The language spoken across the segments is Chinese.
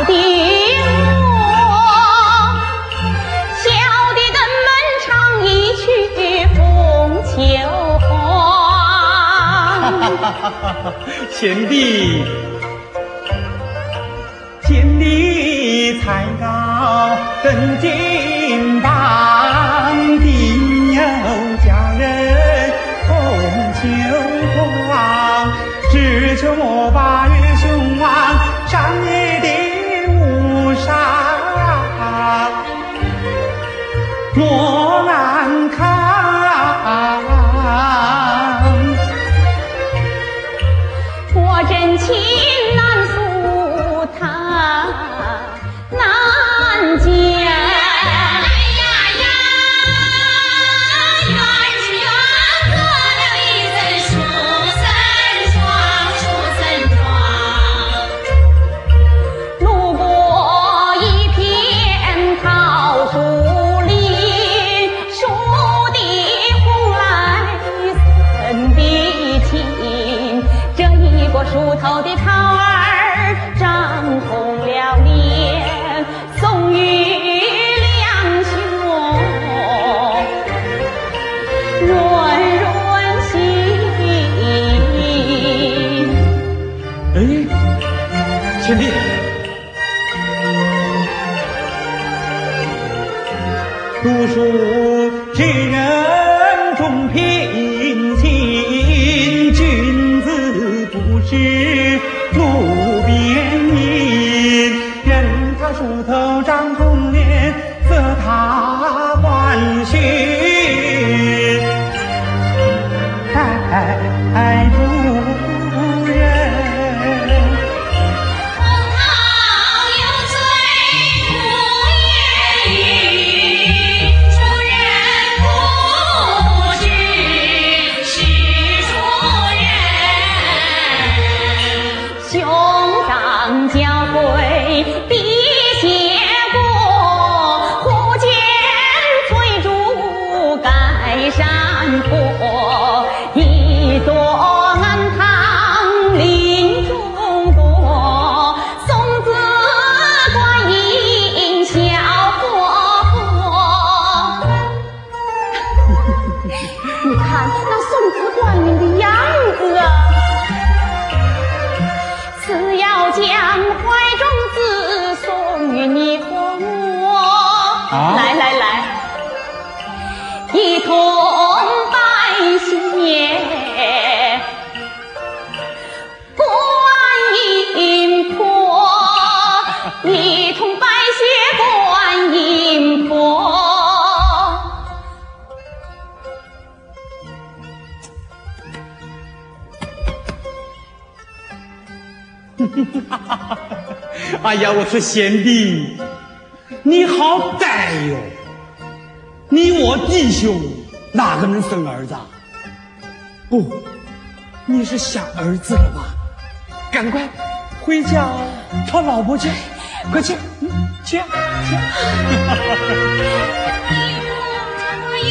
小的等门唱一曲《凤求凰》。贤弟，贤弟才高登金榜，定有佳人凤求凰。只求我把。Cheers. 贤弟，你好歹哟！你我弟兄哪个能生儿子？不，你是想儿子了吧？赶快回家讨老婆去，快去，去去！一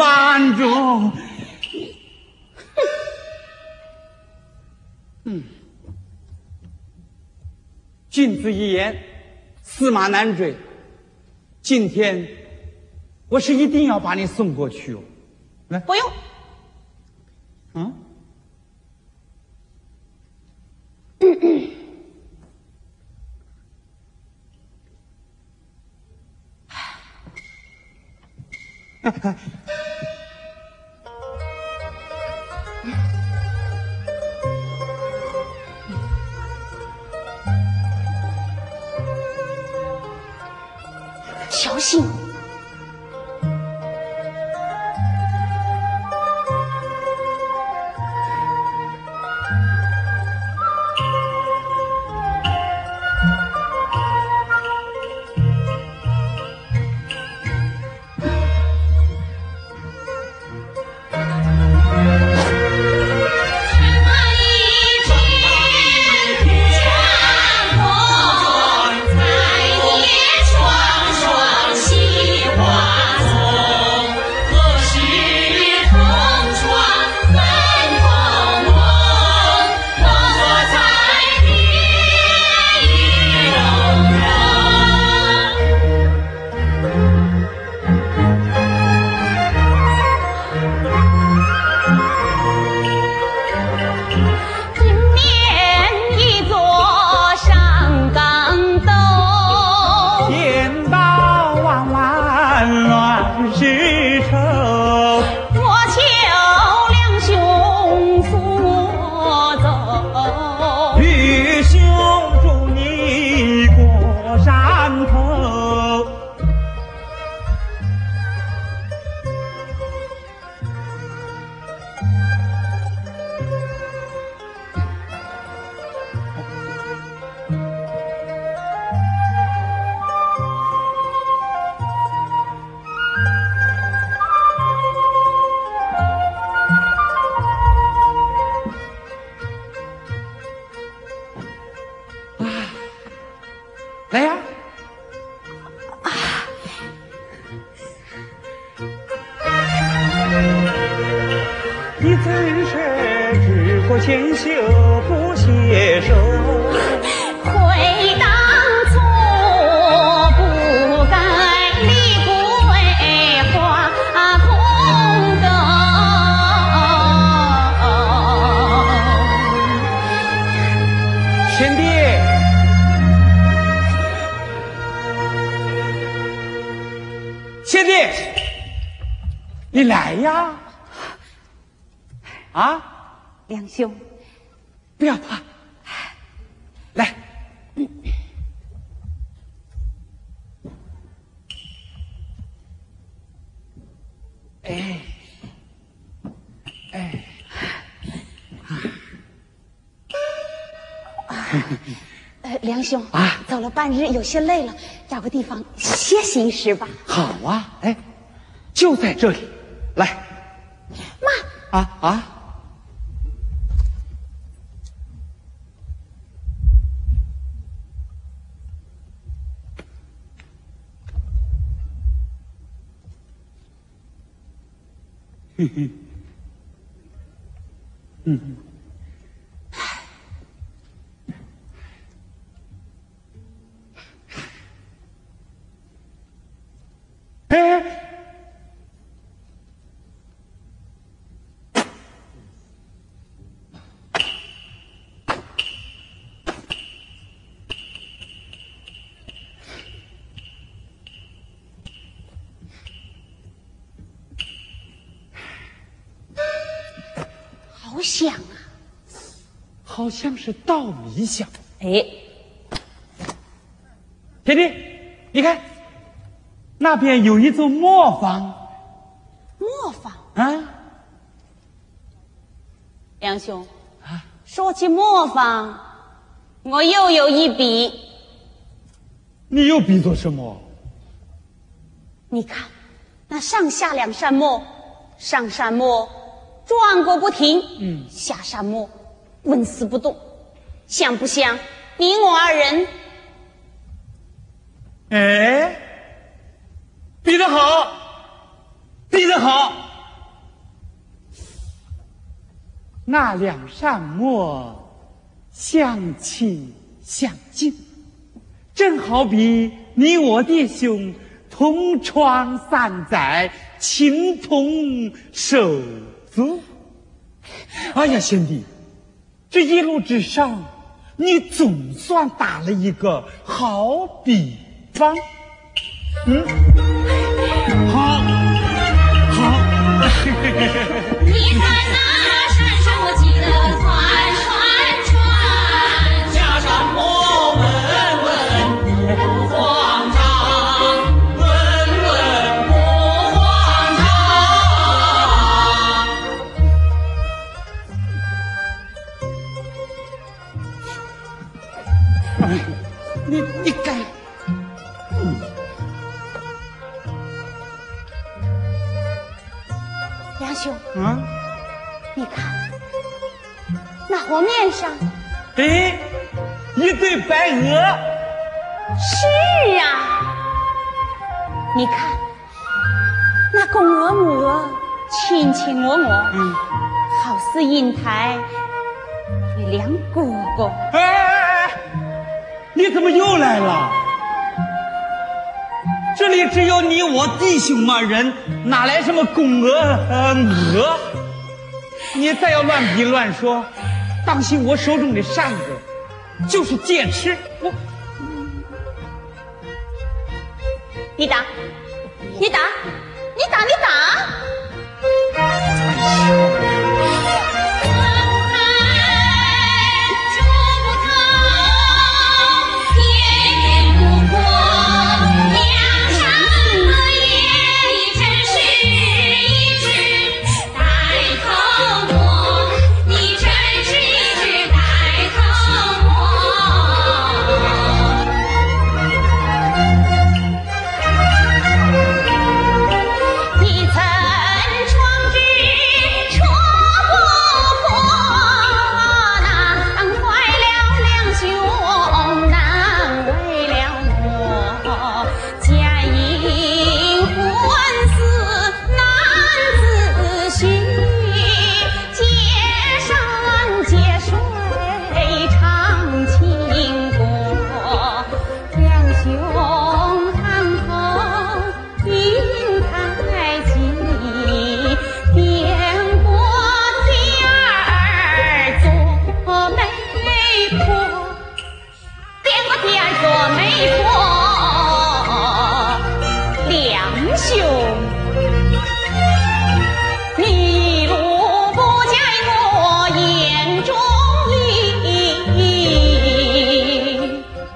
房主嗯，君子一言，驷马难追。今天我是一定要把你送过去哦，来，不用。嗯。哎。哎，哎，呃，梁兄啊走了半日，有些累了，找个地方歇息一时吧。好啊，哎，就在这里，来妈，啊啊！Hehehe. 好像是稻米响。哎，天地，你看，那边有一座磨坊磨坊，啊。梁兄啊，说起磨坊，我又有一笔。你又比作什么？你看，那上下两扇磨，上扇磨转过不停，嗯，下扇磨纹丝不动，像不像你我二人？哎，比得好，比得好。那两扇磨相亲相近，正好比你我弟兄同窗三载，情同手足。哎呀，兄弟，这一路之上，你总算打了一个好比方。嗯，好，好。你看那啊？你看，那河面上哎，一对白鹅，是啊，你看那公鹅母鹅卿卿我我，嗯，好似银台与梁哥哥。哎哎哎，你怎么又来了？这里只有你我弟兄嘛人，哪来什么公鹅呃鹅？你再要乱比乱说，当心我手中的扇子就是剑齿。我你打，你打，你打，你打！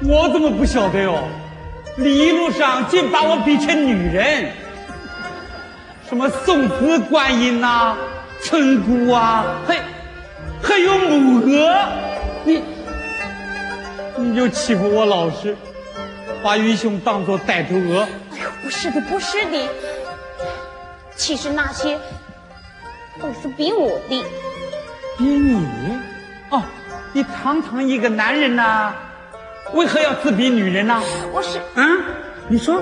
么不晓得哟？你？一路上竟把我比成女人，什么送子观音呐、村姑啊，还还有母鹅，你你就欺负我老师，把云兄当做带头鹅。哎呦，不是的，不是的，其实那些都是比我的。比你？哦，你堂堂一个男人呐、为何要自比女人呢？我是啊，你说。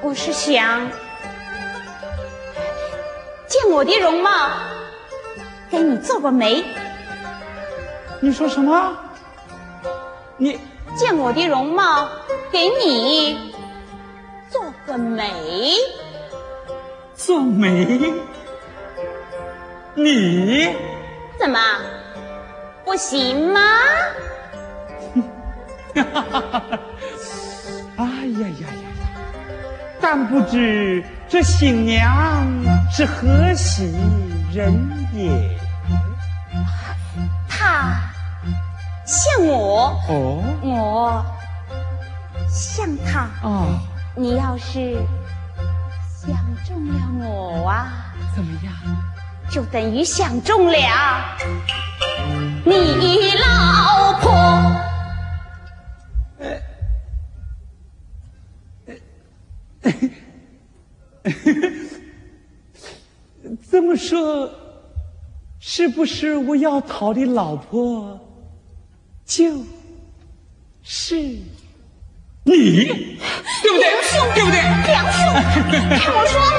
我是想见我的容貌，给你做个媒。你说什么？你见我的容貌，给你做个媒。做媒？你？怎么不行吗？哎呀呀呀呀！但不知这新娘是何许人也？他像我，哦我像他。哦，你要是想中了我啊，怎么样？就等于想中了你老婆。这么说，是不是我要讨的老婆就是你？对不对？对不对？梁兄，听我说嘛。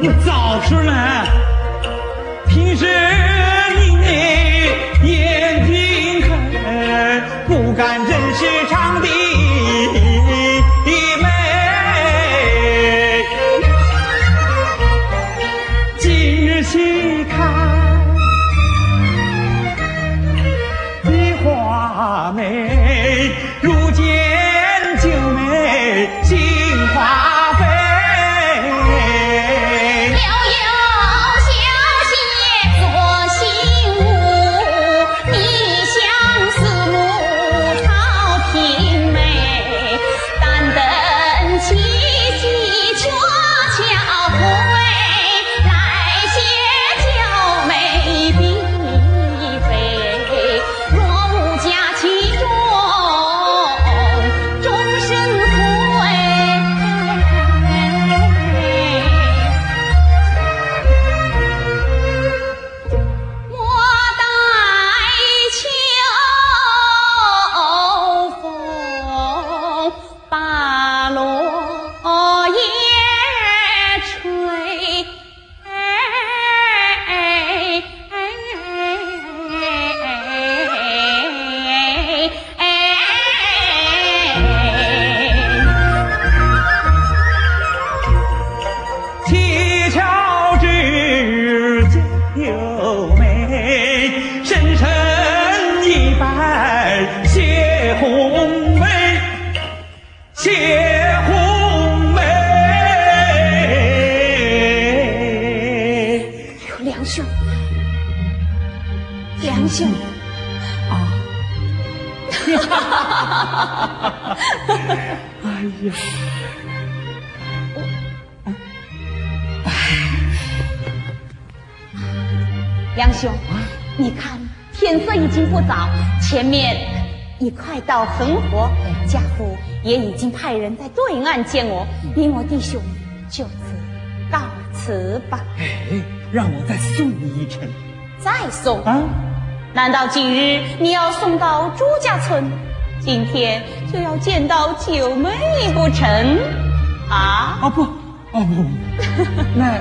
你早吃了。梁兄，你看天色已经不早，前面已快到恒河，家父也已经派人在对岸见我，你我弟兄就此告辞吧。哎，让我再送你一程再送，啊！难道今日你要送到朱家村，今天就要见到九妹不成？啊？啊不，哦不不，那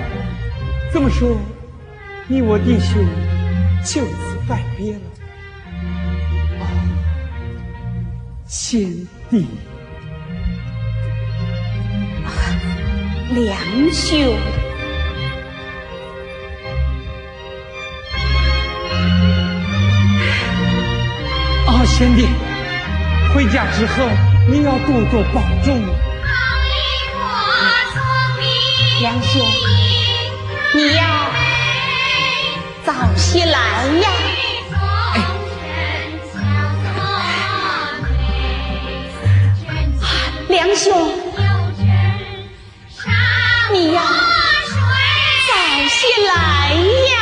这么说，你我弟兄就此拜别了。啊，贤弟，梁兄。啊，贤弟，回家之后你要多多保重。梁兄，你要早些来呀！哎梁兄，你呀早些来呀！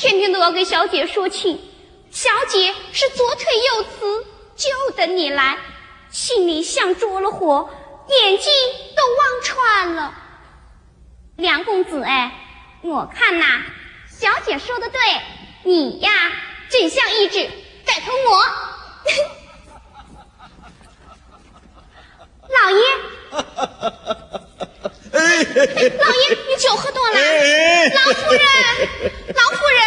天天都要给小姐说情，小姐是左腿右慈，就等你来，心里像着了火，眼睛都望穿了。梁公子，哎，我看呐，小姐说的对，你呀，真像一只盖头魔。老爷，老爷，你酒喝多了。哎老夫人，老夫人，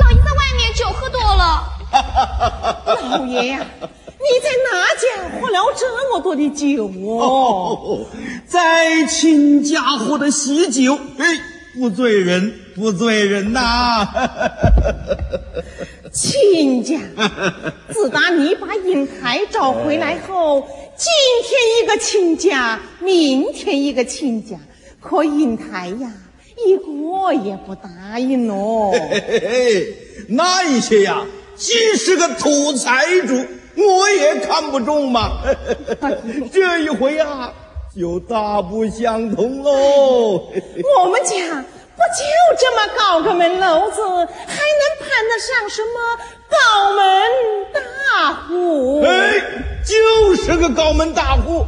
老爷在外面酒喝多了。老爷呀、你在哪家喝了这么多的酒哦？哦，在亲家喝的喜酒，哎，不醉人，不醉人呐！亲家，自打你把英台找回来后，今天一个亲家，明天一个亲家，可英台呀，一个也不答应哦。嘿嘿嘿，那一些呀，既是个土财主，我也看不中嘛。这一回呀，就大不相同喽。我们家不就这么搞个门楼子，还能攀得上什么高门大户？哎，就是个高门大户。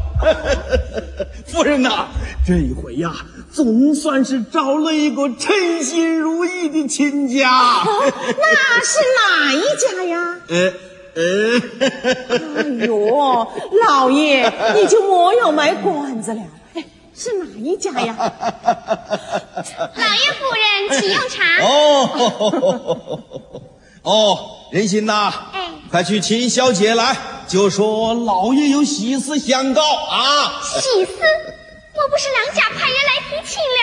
夫人呐、这一回呀，总算是找了一个称心如意的亲家。那是哪一家呀？呃呃，哎呦，老爷，你就莫要卖关子了。哎，是哪一家呀？老爷夫人，请用茶。哦，哦，哦，仁心呐，哎快去请小姐来，就说老爷有喜事相告啊！喜事，莫不是娘家派人来提亲了。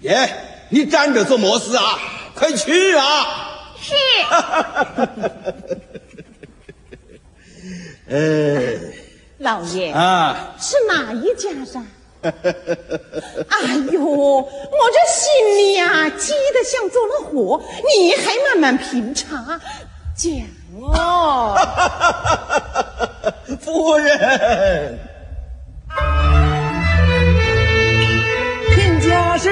爷，你站着做么事啊？快去啊！是，呃 老爷啊，是哪一家噻？哎呦，我这心里呀、急得像着了火，你还慢慢品茶，讲哦。夫人，贫家是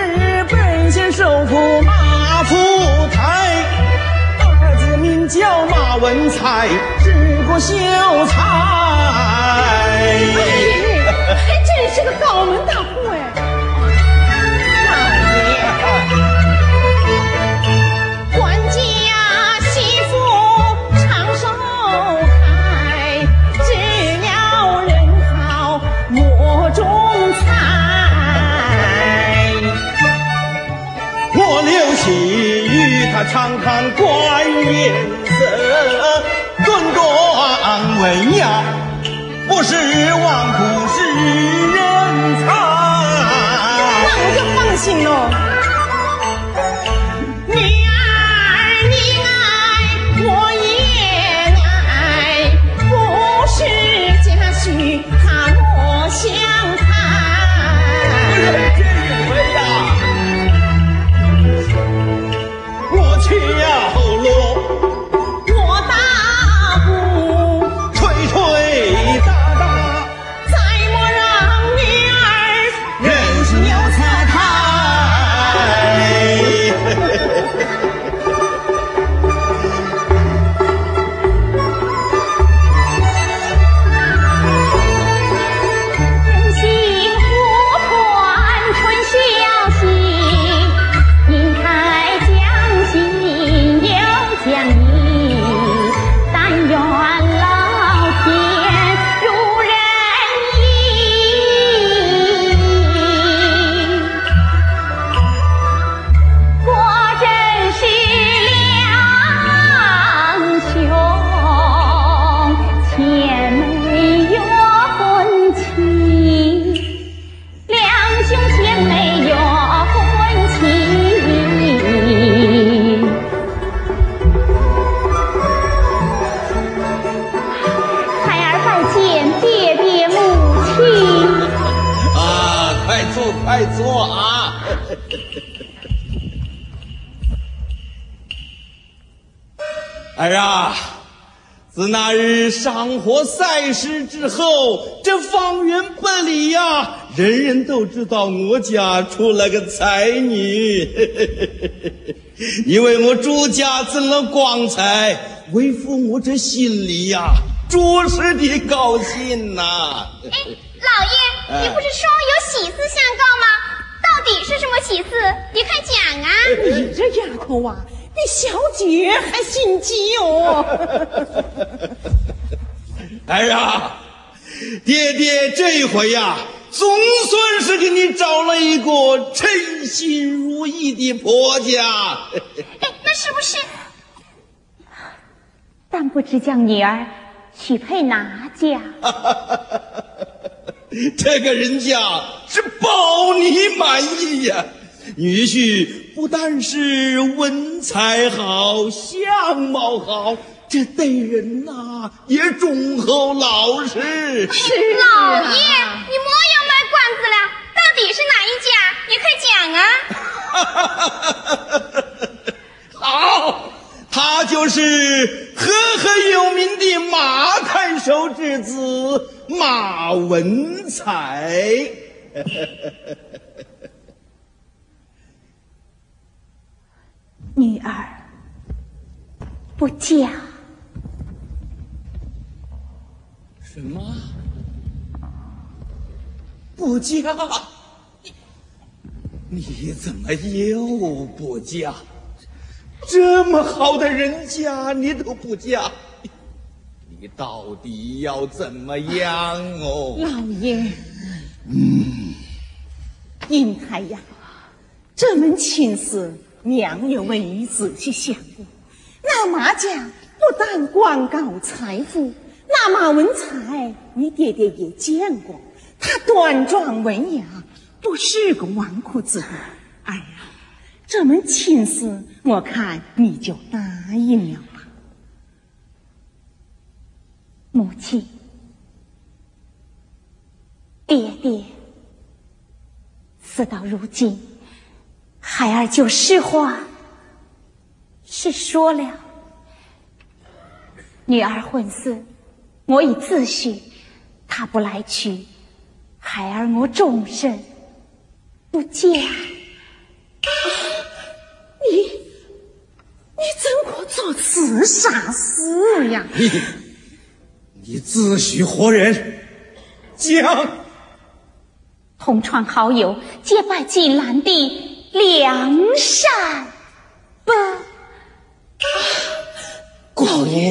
本县首富马福台，儿子名叫马文才，治国秀才。哎，还真是个高门大户哎！老爷，管家媳妇长寿开，只要人好莫种财。我留心与他常看观颜色，尊庄文雅，不是纨绔是人才。那我就放心了。人人都知道我家出了个才女，因为我朱家增了光彩，为父我这心里呀，着实的高兴呐、哎，老爷，你不是说有喜事相告吗？到底是什么喜事？你快讲啊！你这丫头啊，比小姐还心急哦。儿啊，爹爹这回呀、总算是给你找了一个称心如意的婆家。哎，那是不是？但不知将女儿许配哪家？这个人家是保你满意呀、女婿不但是文采好、相貌好，这对人呐、也忠厚老实。是老爷，啊你莫要卖关子了，到底是哪一家？你快讲啊！好，他就是赫赫有名的马看守之子马文才。女儿不嫁。什么？不嫁？你你怎么又不嫁？这么好的人家你都不嫁，你到底要怎么样哦？老爷，嗯，英台呀，这门亲事娘又没仔细想过，那麻将不但广告财富，那马文才你爹爹也见过，他端庄文雅，不是个纨绔子弟。哎呀，这门亲事，我看你就答应了吧。母亲，爹爹，事到如今，孩儿就实话实说了。女儿婚事，我已自许，他不来娶，孩儿我终身不嫁。你，你怎可做此傻事呀？你 你自诩活人？将。同窗好友，结拜金兰的梁山伯。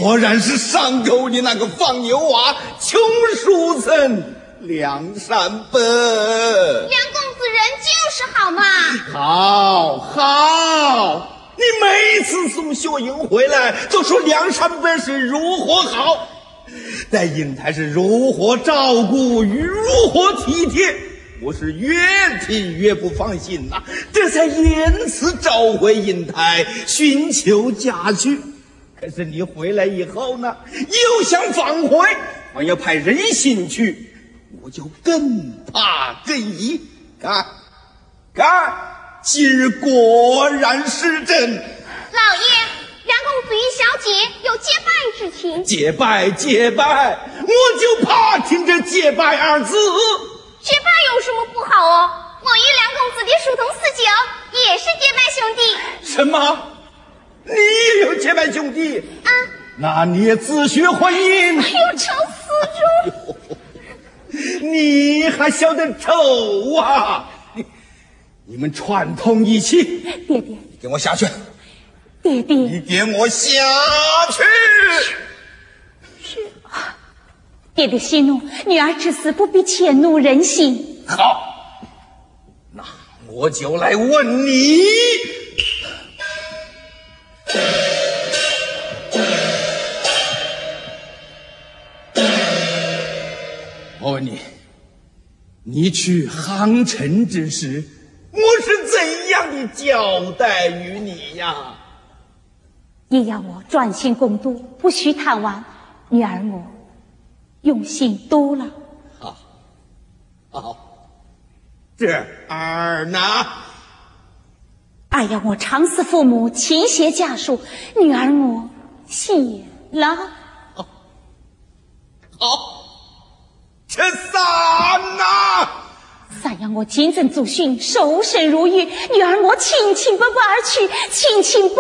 果然是上沟里那个放牛娃，穷书生梁山伯。梁公子人就是好嘛！好，好，你每次送秀英回来，都说梁山伯是如何好，在银台是如何照顾与如何体贴，我是越听越不放心呐、这才因此召回银台，寻求嫁娶。可是你回来以后呢，又想返回，我要派人心去，我就更怕更疑。看，看，今日果然是真。老爷，梁公子与小姐有结拜之情，结拜，结拜，我就怕听这结拜二字。结拜有什么不好哦？我与梁公子的书同四九，也是结拜兄弟。什么？你也有结拜兄弟？啊，那你也自学婚姻？哎呦，愁死猪！你还晓得丑啊？你你们串通一气，爹爹，你给我下去！爹爹，你给我下去！是爹爹息怒，女儿至死不必迁怒人心。好，那我就来问你。我问你，你去杭城之时，我是怎样的交代于你呀？你要我专心攻读，不许贪玩。女儿我用心读了。好，这儿呢？儿要我常思父母，勤学家书。女儿我写了。好，这三呐、三要我谨遵祖训，守身如玉。女儿我清清白白而去，清清白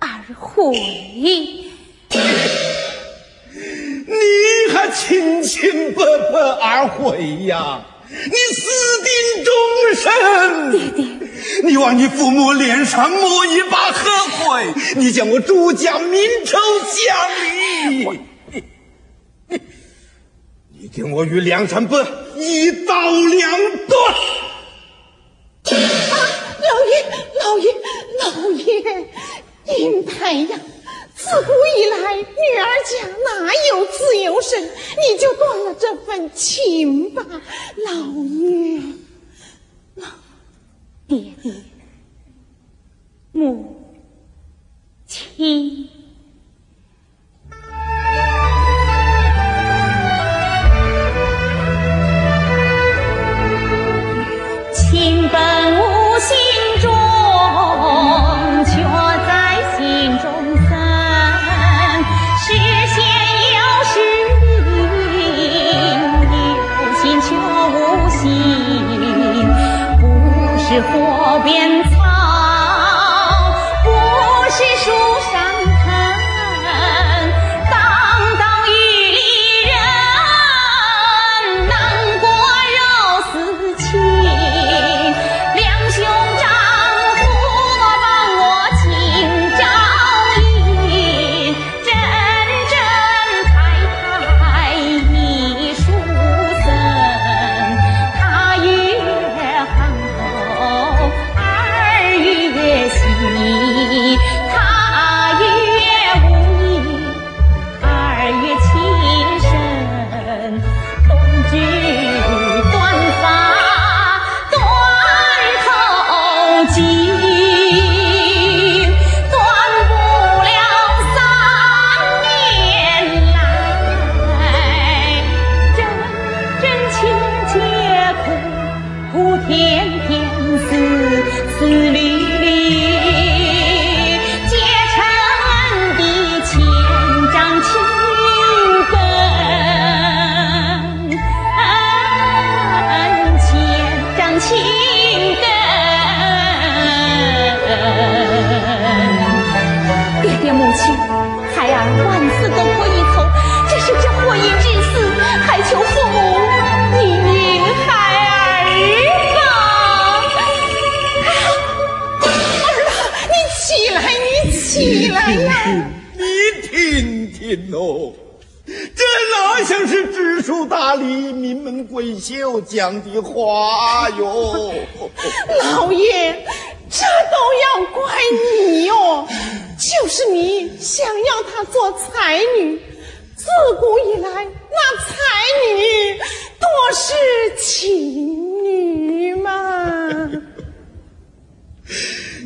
白而回。你还清清白白而回呀？你死定终身，爹爹，你往你父母脸上抹一把黑灰，你将我朱家民仇乡里，你你你给我与梁山伯一刀两断。老爷，老爷，老爷，银台呀，自古以来，女儿家哪有自由身？你就断了这份情吧，老爷。爹爹，母亲。情本火边草，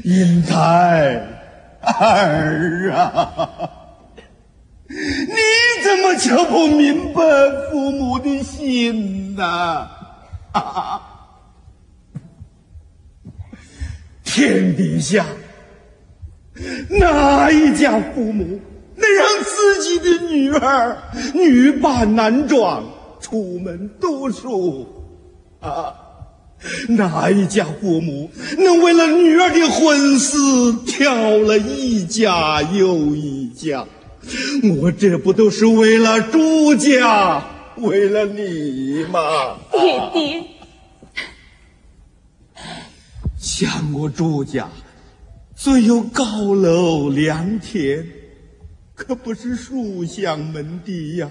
英台儿啊，你怎么就不明白父母的心呢、啊？天底下哪一家父母能让自己的女儿女扮男装出门读书啊？哪一家父母能为了女儿的婚事挑了一家又一家？我这不都是为了朱家，为了你吗？爹爹，想我朱家，虽有高楼良田，可不是书香门第呀。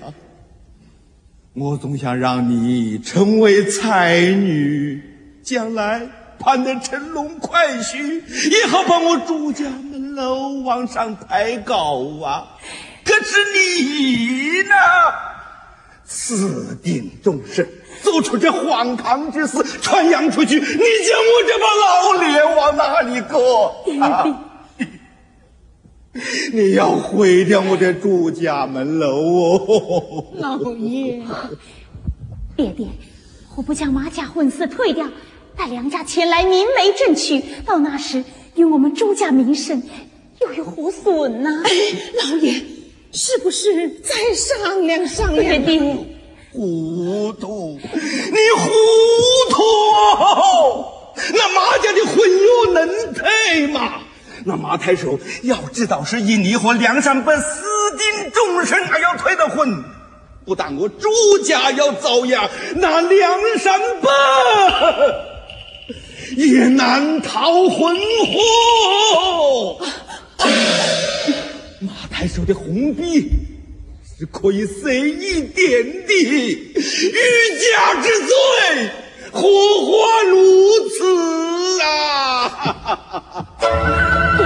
我总想让你成为才女，将来盼得乘龙快婿，也好把我朱家门楼往上抬高啊。可是你呢？私定终身，做出这荒唐之事，传扬出去，你将我这把老脸往哪里搁？你要毁掉我的朱家门楼哦！老爷，爹爹，我不将马家婚事退掉，待梁家前来明媒正娶，到那时与我们朱家名声，又有何损呢、哎 老爷，是不是再商量商量？爹爹，糊涂，你糊涂哦！那马家的婚约能退吗？那马太守要知道是因你和梁山伯私定终身而要退的婚，不但我朱家要遭殃，那梁山伯也难逃魂祸。马太守的红笔是可以随意点的，欲加之罪，何患如此啊！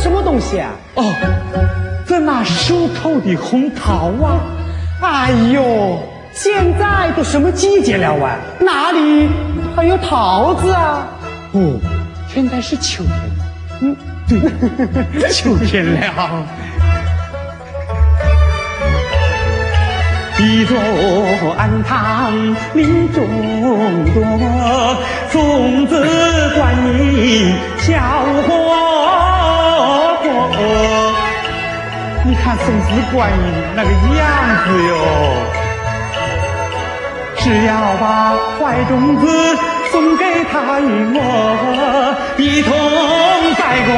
什么东西啊？哦，这那熟透的红桃啊，哎呦，现在都什么季节了啊？哪里还有桃子啊？哦，现在是秋天，嗯，对，秋天了。一座安堂林中多，松子观音笑活哦哦哦。你看送子观音那个样子哟，是要把坏种子送给他与我，一同拜过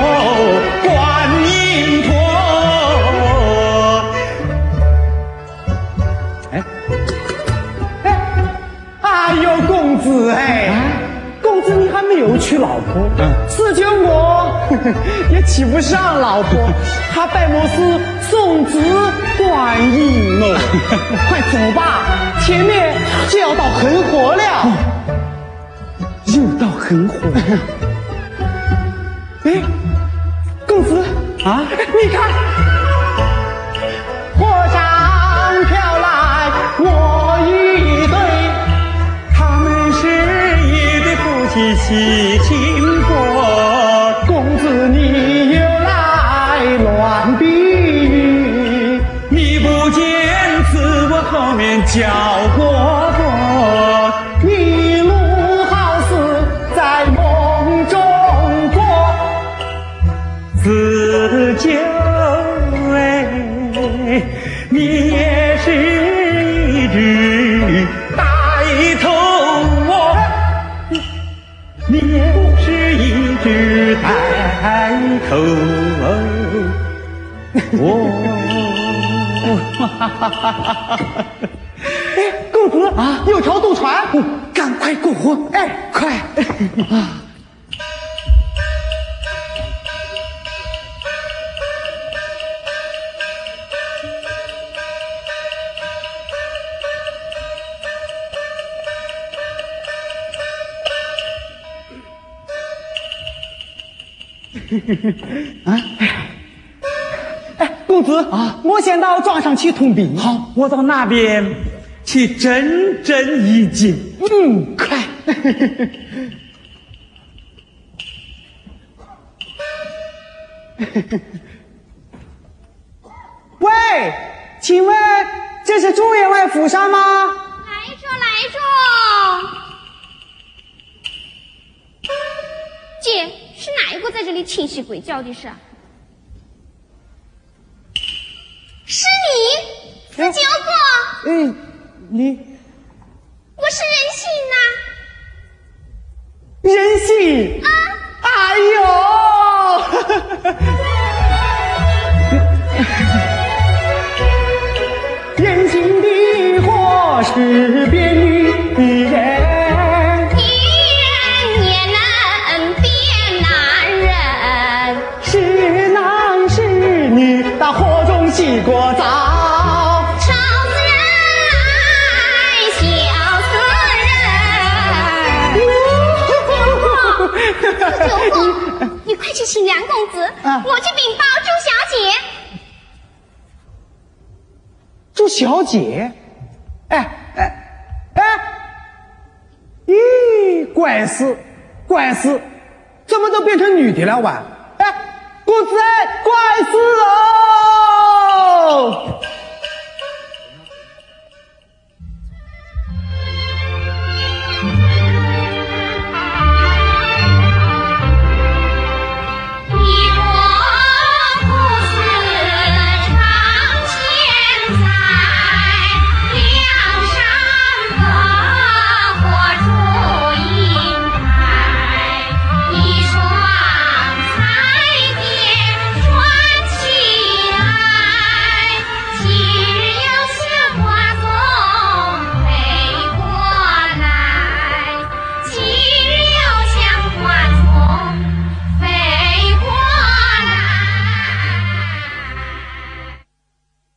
观音婆。哎，哎哎呦，公子哎，有娶老婆，嗯此就我也娶不上老婆，他拜摩斯送子观音哦。快走吧，前面就要到恒河了。又到很火哎，公子啊！你看，你轻过公子，你又来乱比喻，你不见自我后面叫过。哦。哎，公子啊，有条渡船，赶快过河！哎，快！啊！啊！我先到庄上去通禀。好，我到那边去整整一景。嗯，快！喂，请问这是朱员外府上吗？来着来着，姐是哪一个在这里清洗鬼叫的是？是你，四九哥，嗯，你我是任性呐、任性？去请梁公子，我去禀报朱小姐。朱小姐，哎哎哎，咦，怪事，怪事，怎么都变成女的了哇？哎，公子，怪事哦！